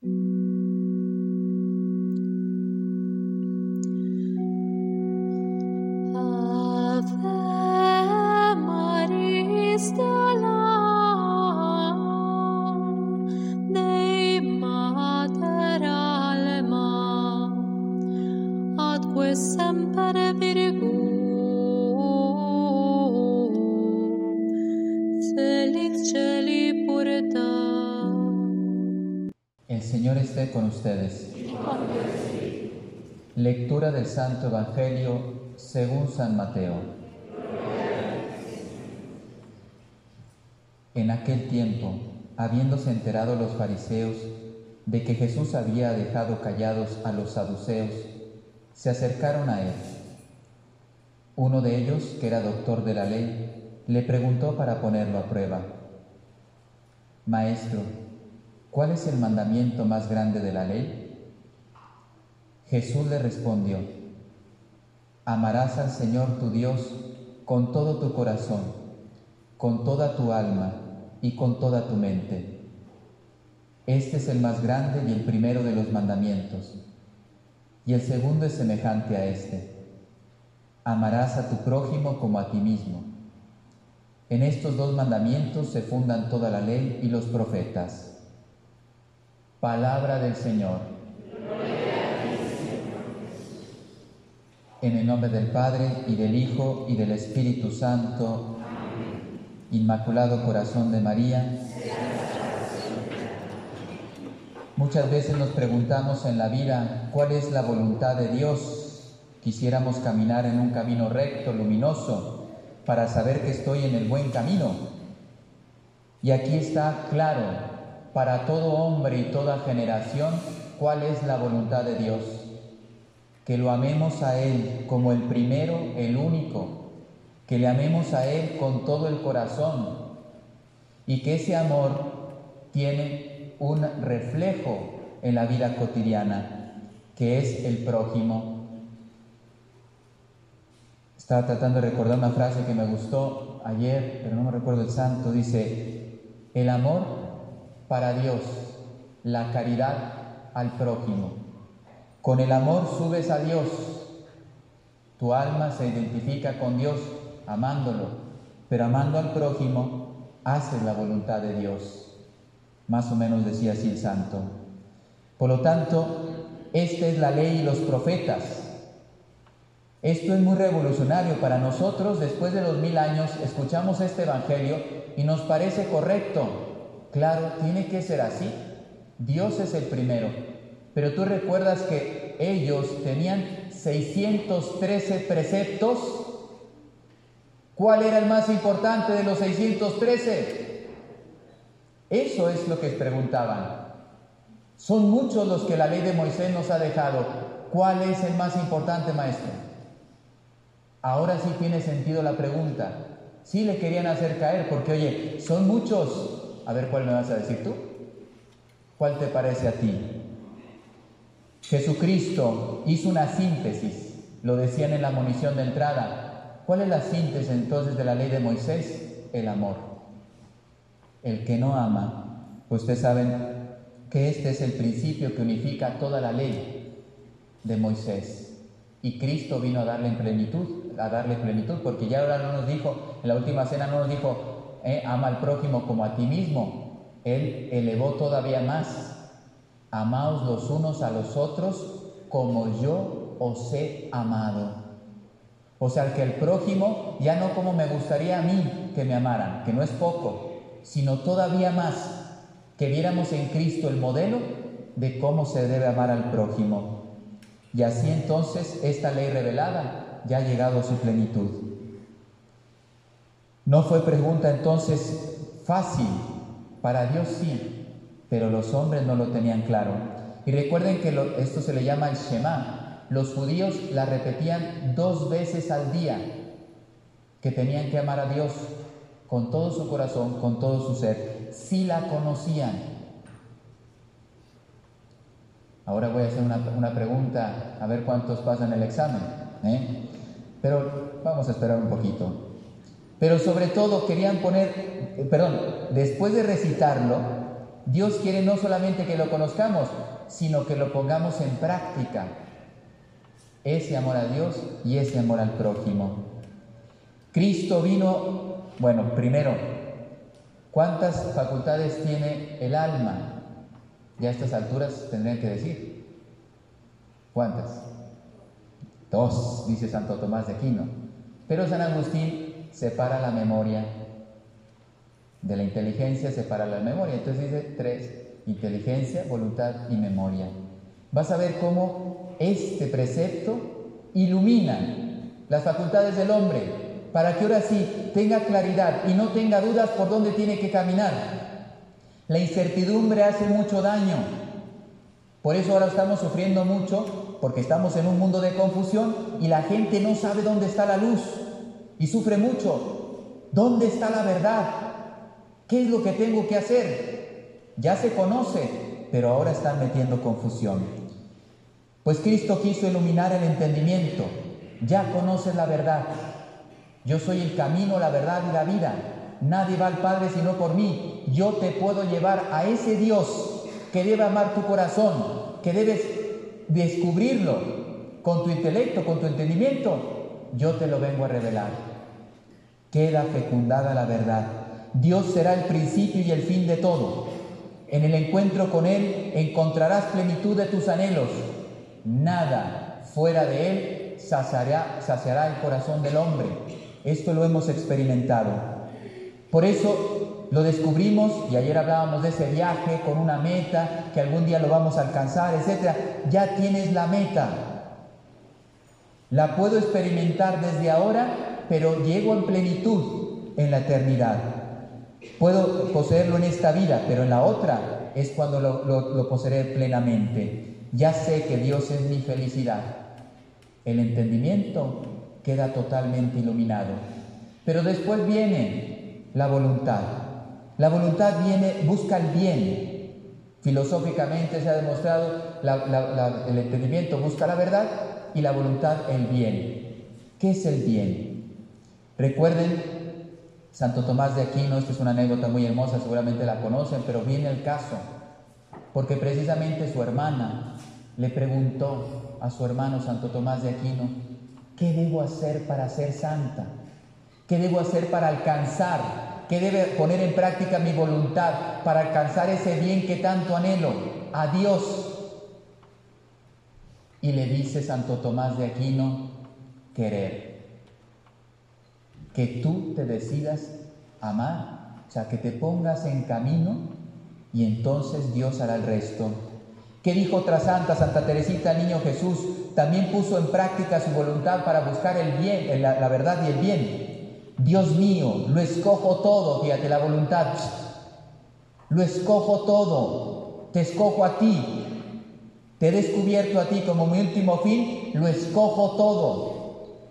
con ustedes. Lectura del Santo Evangelio según San Mateo. En aquel tiempo, habiéndose enterado los fariseos de que Jesús había dejado callados a los saduceos, se acercaron a él. Uno de ellos, que era doctor de la ley, le preguntó para ponerlo a prueba, Maestro, ¿cuál es el mandamiento más grande de la ley? Jesús le respondió, amarás al Señor tu Dios con todo tu corazón, con toda tu alma y con toda tu mente. Este es el más grande y el primero de los mandamientos. Y el segundo es semejante a este. Amarás a tu prójimo como a ti mismo. En estos dos mandamientos se fundan toda la ley y los profetas. Palabra del Señor. En el nombre del Padre y del Hijo y del Espíritu Santo. Inmaculado Corazón de María. Muchas veces nos preguntamos en la vida cuál es la voluntad de Dios. Quisiéramos caminar en un camino recto, luminoso, para saber que estoy en el buen camino. Y aquí está claro, para todo hombre y toda generación cuál es la voluntad de Dios. Que lo amemos a Él como el primero, el único, que le amemos a Él con todo el corazón y que ese amor tiene un reflejo en la vida cotidiana, que es el prójimo. Estaba tratando de recordar una frase que me gustó ayer, pero no me recuerdo el santo, dice, el amor para Dios, la caridad al prójimo. Con el amor subes a Dios. Tu alma se identifica con Dios amándolo, pero amando al prójimo haces la voluntad de Dios. Más o menos decía así el santo. Por lo tanto, esta es la ley y los profetas. Esto es muy revolucionario para nosotros. Después de los mil años escuchamos este Evangelio y nos parece correcto. Claro, tiene que ser así. Dios es el primero. Pero tú recuerdas que ellos tenían 613 preceptos. ¿Cuál era el más importante de los 613? Eso es lo que preguntaban. Son muchos los que la ley de Moisés nos ha dejado. ¿Cuál es el más importante, maestro? Ahora sí tiene sentido la pregunta. Sí le querían hacer caer porque, oye, son muchos. A ver cuál me vas a decir tú. ¿Cuál te parece a ti? Jesucristo hizo una síntesis, lo decían en la munición de entrada. ¿Cuál es la síntesis entonces de la ley de Moisés? El amor. El que no ama, ustedes saben que este es el principio que unifica toda la ley de Moisés. Y Cristo vino a darle plenitud, a darle plenitud, porque ya ahora no nos dijo, en la última cena no nos dijo, ¿eh? ama al prójimo como a ti mismo. Él elevó todavía más. Amaos los unos a los otros como yo os he amado. O sea, que el prójimo ya no como me gustaría a mí que me amaran, que no es poco, sino todavía más, que viéramos en Cristo el modelo de cómo se debe amar al prójimo. Y así entonces esta ley revelada ya ha llegado a su plenitud. No fue pregunta entonces fácil, para Dios sí, pero los hombres no lo tenían claro. Y recuerden que esto se le llama el Shema. Los judíos la repetían dos veces al día, que tenían que amar a Dios con todo su corazón, con todo su ser. Si la conocían. Ahora voy a hacer una, pregunta, a ver cuántos pasan el examen. ¿eh? Pero vamos a esperar un poquito. Pero sobre todo querían poner, eh, perdón, después de recitarlo, Dios quiere no solamente que lo conozcamos, sino que lo pongamos en práctica. Ese amor a Dios y ese amor al prójimo. Cristo vino, bueno, primero, ¿cuántas facultades tiene el alma? Ya a estas alturas tendrían que decir. ¿Cuántas? Dos, dice Santo Tomás de Aquino. Pero San Agustín separa la memoria de la inteligencia, separa la memoria. Entonces dice tres, inteligencia, voluntad y memoria. Vas a ver cómo este precepto ilumina las facultades del hombre para que ahora sí tenga claridad y no tenga dudas por dónde tiene que caminar. La incertidumbre hace mucho daño. Por eso ahora estamos sufriendo mucho porque estamos en un mundo de confusión y la gente no sabe dónde está la luz y sufre mucho. ¿Dónde está la verdad? ¿Qué es lo que tengo que hacer? Ya se conoce, pero ahora están metiendo confusión. Pues Cristo quiso iluminar el entendimiento. Ya conoces la verdad. Yo soy el camino, la verdad y la vida. Nadie va al Padre sino por mí. Yo te puedo llevar a ese Dios que debe amar tu corazón, que debes descubrirlo con tu intelecto, con tu entendimiento. Yo te lo vengo a revelar. Queda fecundada la verdad. Dios será el principio y el fin de todo. En el encuentro con Él encontrarás plenitud de tus anhelos. Nada fuera de Él saciará, saciará el corazón del hombre. Esto lo hemos experimentado. Por eso lo descubrimos y ayer hablábamos de ese viaje con una meta, que algún día lo vamos a alcanzar, etc. Ya tienes la meta. La puedo experimentar desde ahora, pero llego en plenitud en la eternidad. Puedo poseerlo en esta vida, pero en la otra es cuando lo, poseeré plenamente. Ya sé que Dios es mi felicidad. El entendimiento queda totalmente iluminado. Pero después viene la voluntad. La voluntad viene, busca el bien. Filosóficamente se ha demostrado, el entendimiento busca la verdad y la voluntad el bien. ¿Qué es el bien? Recuerden, Santo Tomás de Aquino, esta es una anécdota muy hermosa, seguramente la conocen, pero viene el caso, porque precisamente su hermana le preguntó a su hermano Santo Tomás de Aquino, ¿Qué debo hacer para ser santa? ¿Qué debo hacer para alcanzar? ¿Qué debe poner en práctica mi voluntad para alcanzar ese bien que tanto anhelo? A Dios. Y le dice Santo Tomás de Aquino, querer. Que tú te decidas amar, o sea, que te pongas en camino y entonces Dios hará el resto. ¿Qué dijo otra santa, Santa Teresita, niño Jesús? También puso en práctica su voluntad para buscar el bien, la, la verdad y el bien. Dios mío, lo escojo todo, fíjate la voluntad. Lo escojo todo, te escojo a ti. Te he descubierto a ti como mi último fin, lo escojo todo.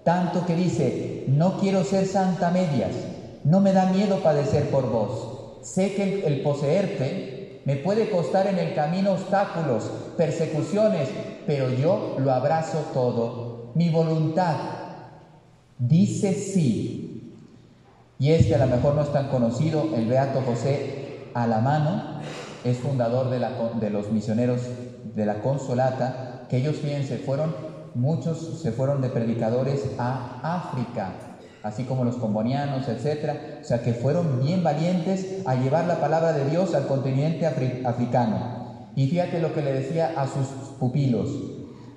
Tanto que dice, no quiero ser santa medias, no me da miedo padecer por vos. Sé que el, poseerte me puede costar en el camino obstáculos, persecuciones, pero yo lo abrazo todo. Mi voluntad dice sí. Y este a lo mejor no es tan conocido, el Beato José Alamano, es fundador de, la, de los misioneros de la Consolata, que ellos, fíjense, fueron, muchos se fueron de predicadores a África, así como los combonianos, etc. O sea, que fueron bien valientes a llevar la palabra de Dios al continente africano. Y fíjate lo que le decía a sus pupilos.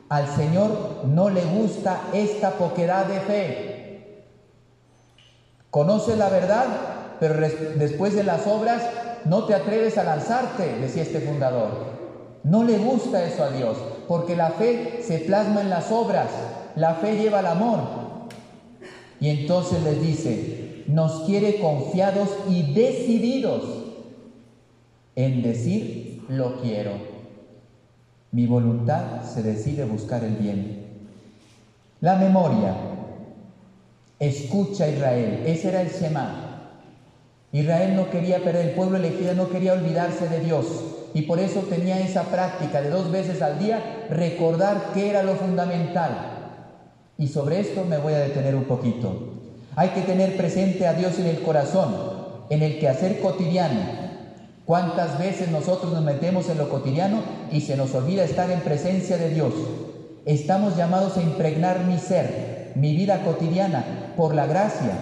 Al Señor no le gusta esta poquedad de fe. Conoce la verdad, pero después de las obras no te atreves a lanzarte, decía este fundador. No le gusta eso a Dios, porque la fe se plasma en las obras, la fe lleva al amor, y entonces les dice, nos quiere confiados y decididos en decir, lo quiero. Mi voluntad se decide buscar el bien. La memoria. Escucha Israel. Ese era el Shema. Israel no quería perder, el pueblo elegido no quería olvidarse de Dios. Y por eso tenía esa práctica de dos veces al día recordar qué era lo fundamental. Y sobre esto me voy a detener un poquito. Hay que tener presente a Dios en el corazón, en el quehacer cotidiano. ¿Cuántas veces nosotros nos metemos en lo cotidiano y se nos olvida estar en presencia de Dios? Estamos llamados a impregnar mi ser, mi vida cotidiana, por la gracia,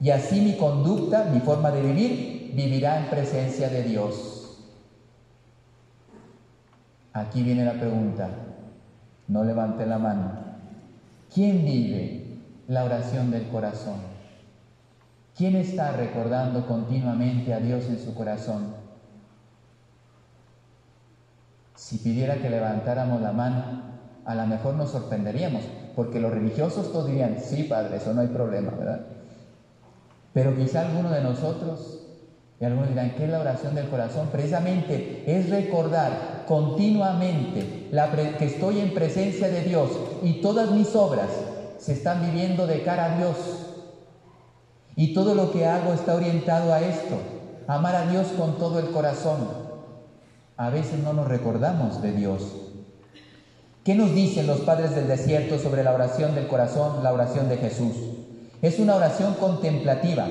y así mi conducta, mi forma de vivir, vivirá en presencia de Dios. Aquí viene la pregunta, no levante la mano. ¿Quién vive la oración del corazón? ¿Quién está recordando continuamente a Dios en su corazón? Si pidiera que levantáramos la mano, a lo mejor nos sorprenderíamos, porque los religiosos todos dirían, sí, Padre, eso no hay problema, ¿verdad? Pero quizá alguno de nosotros, y algunos dirán, ¿qué es la oración del corazón? Precisamente es recordar continuamente que estoy en presencia de Dios y todas mis obras se están viviendo de cara a Dios. Y todo lo que hago está orientado a esto, amar a Dios con todo el corazón, a veces no nos recordamos de Dios. ¿Qué nos dicen los padres del desierto sobre la oración del corazón, la oración de Jesús? Es una oración contemplativa.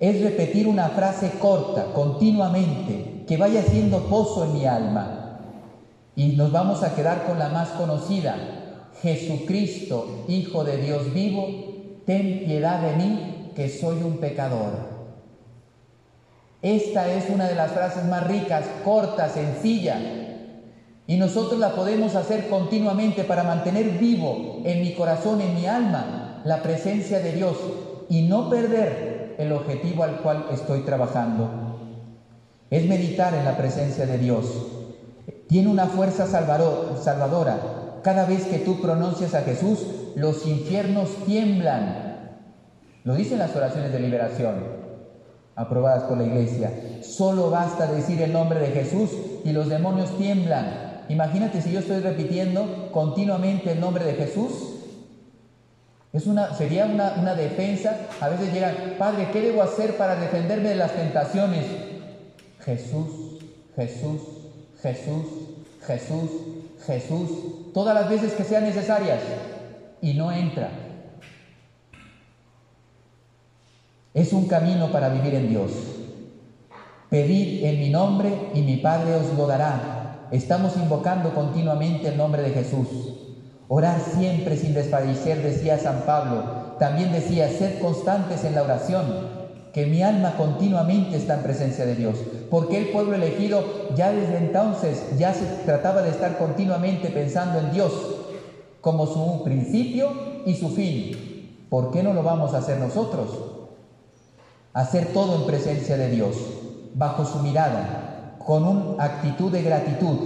Es repetir una frase corta, continuamente, que vaya haciendo pozo en mi alma. Y nos vamos a quedar con la más conocida. Jesucristo, Hijo de Dios vivo, ten piedad de mí, que soy un pecador. Esta es una de las frases más ricas, corta, sencilla. Y nosotros la podemos hacer continuamente para mantener vivo en mi corazón, en mi alma, la presencia de Dios y no perder el objetivo al cual estoy trabajando. Es meditar en la presencia de Dios. Tiene una fuerza salvadora. Cada vez que tú pronuncias a Jesús, los infiernos tiemblan. Lo dicen las oraciones de liberación aprobadas por la iglesia. Solo basta decir el nombre de Jesús y los demonios tiemblan. Imagínate si yo estoy repitiendo continuamente el nombre de Jesús. Es una, sería una, una defensa. A veces llegan, Padre, ¿qué debo hacer para defenderme de las tentaciones? Jesús, Jesús, Jesús, Jesús, Jesús, todas las veces que sean necesarias. Y no entra. Es un camino para vivir en Dios. Pedid en mi nombre y mi Padre os lo dará. Estamos invocando continuamente el nombre de Jesús. Orar siempre sin desfallecer, decía San Pablo. También decía, sed constantes en la oración, que mi alma continuamente está en presencia de Dios. Porque el pueblo elegido ya desde entonces ya se trataba de estar continuamente pensando en Dios como su principio y su fin. ¿Por qué no lo vamos a hacer nosotros? hacer todo en presencia de Dios, bajo su mirada, con una actitud de gratitud.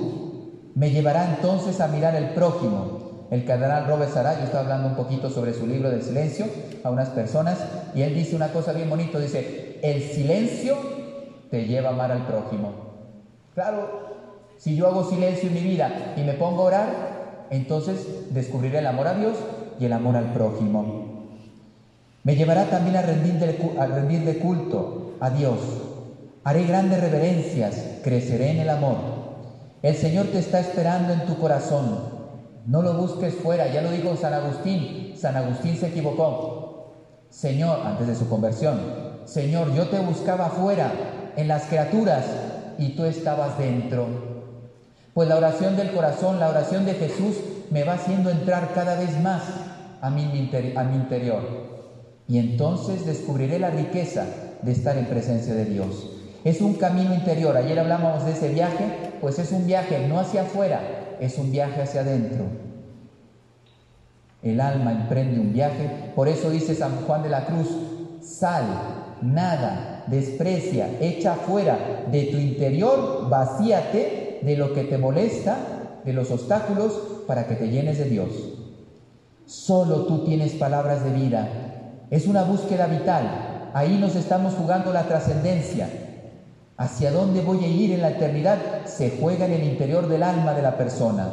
Me llevará entonces a mirar el prójimo. El cardenal Robert Sarayo está hablando un poquito sobre su libro del silencio a unas personas y él dice una cosa bien bonita, dice, el silencio te lleva a amar al prójimo. Claro, si yo hago silencio en mi vida y me pongo a orar, entonces descubriré el amor a Dios y el amor al prójimo. Me llevará también a rendirle, culto a Dios. Haré grandes reverencias, creceré en el amor. El Señor te está esperando en tu corazón. No lo busques fuera, ya lo dijo San Agustín. San Agustín se equivocó. Señor, antes de su conversión, Señor, yo te buscaba fuera, en las criaturas, y tú estabas dentro. Pues la oración del corazón, la oración de Jesús, me va haciendo entrar cada vez más a mi, a mi interior y entonces descubriré la riqueza de estar en presencia de Dios. Es un camino interior. Ayer hablábamos de ese viaje, pues es un viaje no hacia afuera, es un viaje hacia adentro. El alma emprende un viaje, por eso dice San Juan de la Cruz, sal, nada, desprecia, echa fuera de tu interior, vacíate de lo que te molesta, de los obstáculos, para que te llenes de Dios. Solo tú tienes palabras de vida, es una búsqueda vital. Ahí nos estamos jugando la trascendencia. Hacia dónde voy a ir en la eternidad se juega en el interior del alma de la persona.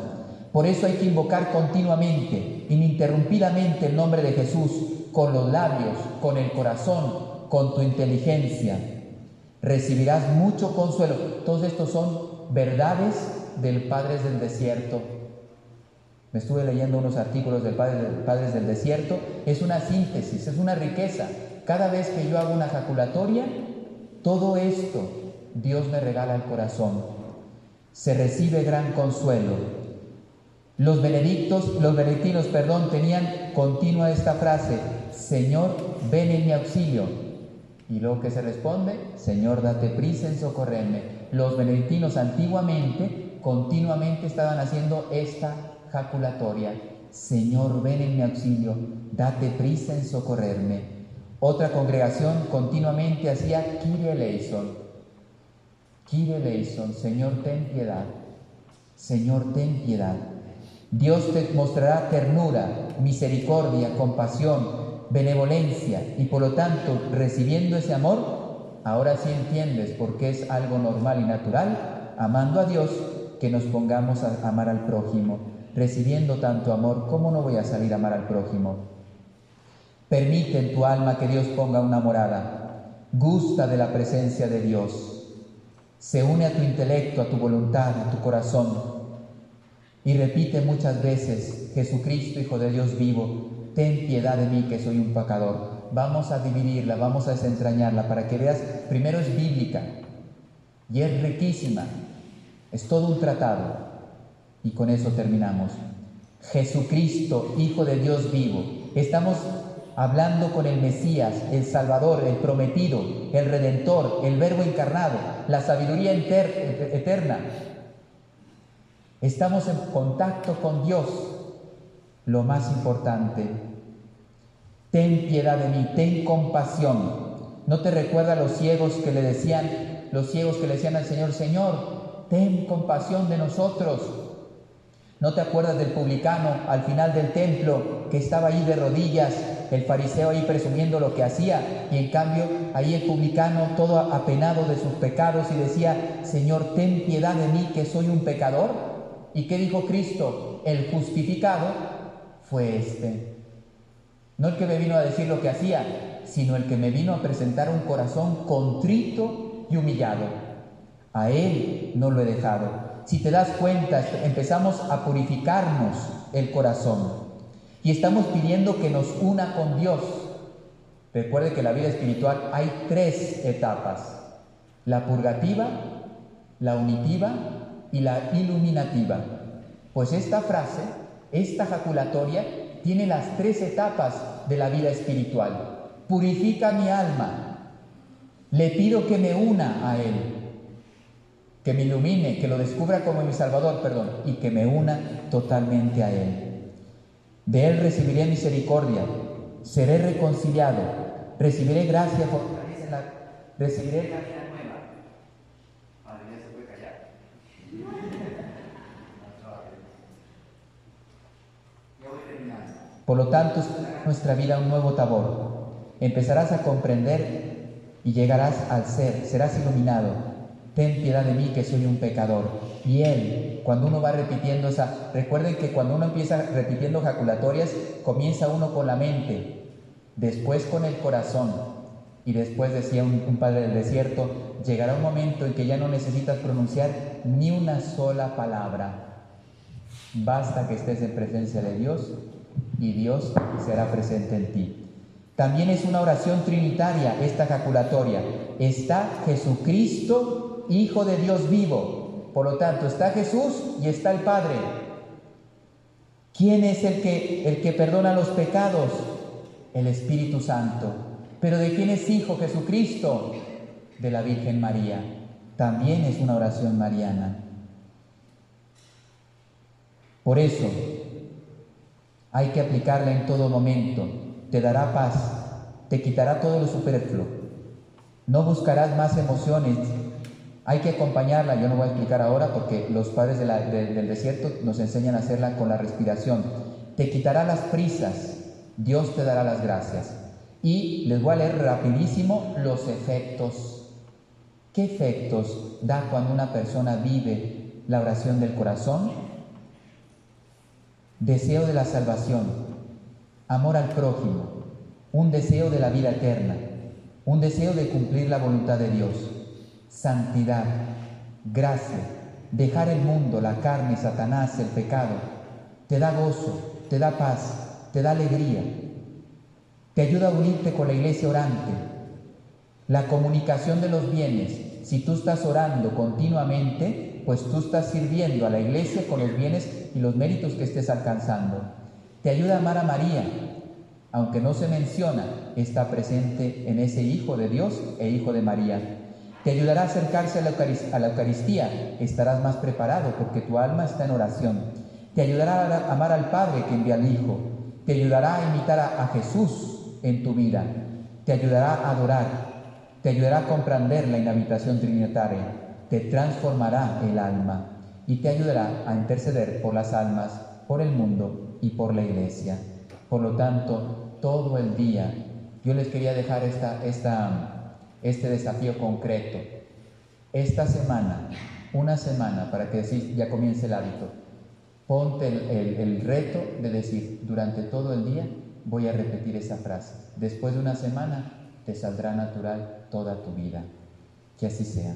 Por eso hay que invocar continuamente, ininterrumpidamente el nombre de Jesús, con los labios, con el corazón, con tu inteligencia. Recibirás mucho consuelo. Todos estos son verdades del Padre del Desierto. Me estuve leyendo unos artículos del padre, Padres del Desierto. Es una síntesis, es una riqueza. Cada vez que yo hago una ejaculatoria, todo esto Dios me regala el corazón. Se recibe gran consuelo. Los benedictos, los benedictinos, perdón, tenían continua esta frase, Señor, ven en mi auxilio. Y luego que se responde, Señor, date prisa en socorrerme. Los benedictinos antiguamente continuamente estaban haciendo esta jaculatoria. Señor, ven en mi auxilio, date prisa en socorrerme. Otra congregación continuamente hacía Kyrie eleison. Señor, ten piedad. Señor, ten piedad. Dios te mostrará ternura, misericordia, compasión, benevolencia y por lo tanto, recibiendo ese amor, ahora sí entiendes por qué es algo normal y natural, amando a Dios, que nos pongamos a amar al prójimo recibiendo tanto amor, ¿cómo no voy a salir a amar al prójimo? Permite en tu alma que Dios ponga una morada. Gusta de la presencia de Dios. Se une a tu intelecto, a tu voluntad, a tu corazón. Y repite muchas veces, Jesucristo, Hijo de Dios vivo, ten piedad de mí que soy un pecador. Vamos a dividirla, vamos a desentrañarla para que veas, primero es bíblica y es riquísima, es todo un tratado. Y con eso terminamos. Jesucristo, Hijo de Dios vivo. Estamos hablando con el Mesías, el Salvador, el prometido, el Redentor, el Verbo encarnado, la sabiduría eterna. Estamos en contacto con Dios, lo más importante. Ten piedad de mí, ten compasión. ¿No te recuerda los ciegos que le decían, los ciegos que le decían al Señor, Señor, ten compasión de nosotros? ¿No te acuerdas del publicano al final del templo que estaba ahí de rodillas, el fariseo ahí presumiendo lo que hacía y en cambio ahí el publicano todo apenado de sus pecados y decía, Señor, ten piedad de mí que soy un pecador? ¿Y qué dijo Cristo? El justificado fue este. No el que me vino a decir lo que hacía, sino el que me vino a presentar un corazón contrito y humillado. A él no lo he dejado si te das cuenta, empezamos a purificarnos el corazón y estamos pidiendo que nos una con Dios. Recuerde que en la vida espiritual hay tres etapas, la purgativa, la unitiva y la iluminativa. Pues esta frase, esta jaculatoria, tiene las tres etapas de la vida espiritual. Purifica mi alma, le pido que me una a Él que me ilumine, que lo descubra como mi Salvador, perdón, y que me una totalmente a Él. De Él recibiré misericordia, seré reconciliado, recibiré gracia, fortaleza, recibiré la vida nueva. Madre se puede callar. Por lo tanto, nuestra vida un nuevo tabor. Empezarás a comprender y llegarás al ser, serás iluminado ten piedad de mí que soy un pecador. Él, cuando uno va repitiendo esa, recuerden que cuando uno empieza repitiendo jaculatorias, comienza uno con la mente, después con el corazón, y después decía un, padre del desierto, llegará un momento en que ya no necesitas pronunciar ni una sola palabra. Basta que estés en presencia de Dios y Dios será presente en ti. También es una oración trinitaria esta jaculatoria. Está Jesucristo Hijo de Dios vivo. Por lo tanto, está Jesús y está el Padre. ¿Quién es el que, el que perdona los pecados? El Espíritu Santo. ¿Pero de quién es Hijo Jesucristo? De la Virgen María. También es una oración mariana. Por eso, hay que aplicarla en todo momento. Te dará paz, te quitará todo lo superfluo. No buscarás más emociones, hay que acompañarla, yo no voy a explicar ahora porque los padres del desierto nos enseñan a hacerla con la respiración. Te quitará las prisas, Dios te dará las gracias. Y les voy a leer rapidísimo los efectos. ¿Qué efectos da cuando una persona vive la oración del corazón? Deseo de la salvación, amor al prójimo, un deseo de la vida eterna, un deseo de cumplir la voluntad de Dios santidad, gracia, dejar el mundo, la carne, Satanás, el pecado, te da gozo, te da paz, te da alegría, te ayuda a unirte con la iglesia orante, la comunicación de los bienes, Si tú estás orando continuamente, pues tú estás sirviendo a la iglesia con los bienes y los méritos que estés alcanzando. Te ayuda a amar a María, aunque no se menciona, está presente en ese Hijo de Dios e Hijo de María. Te ayudará a acercarse a la, Eucaristía, estarás más preparado porque tu alma está en oración. Te ayudará a amar al Padre que envía al Hijo. Te ayudará a imitar a, Jesús en tu vida. Te ayudará a adorar. Te ayudará a comprender la inhabitación trinitaria. Te transformará el alma y te ayudará a interceder por las almas, por el mundo y por la iglesia. Por lo tanto, todo el día yo les quería dejar esta, esta, este desafío concreto. Esta semana, una semana para que ya comience el hábito, ponte el, el reto de decir durante todo el día voy a repetir esa frase. Después de una semana te saldrá natural toda tu vida. Que así sea.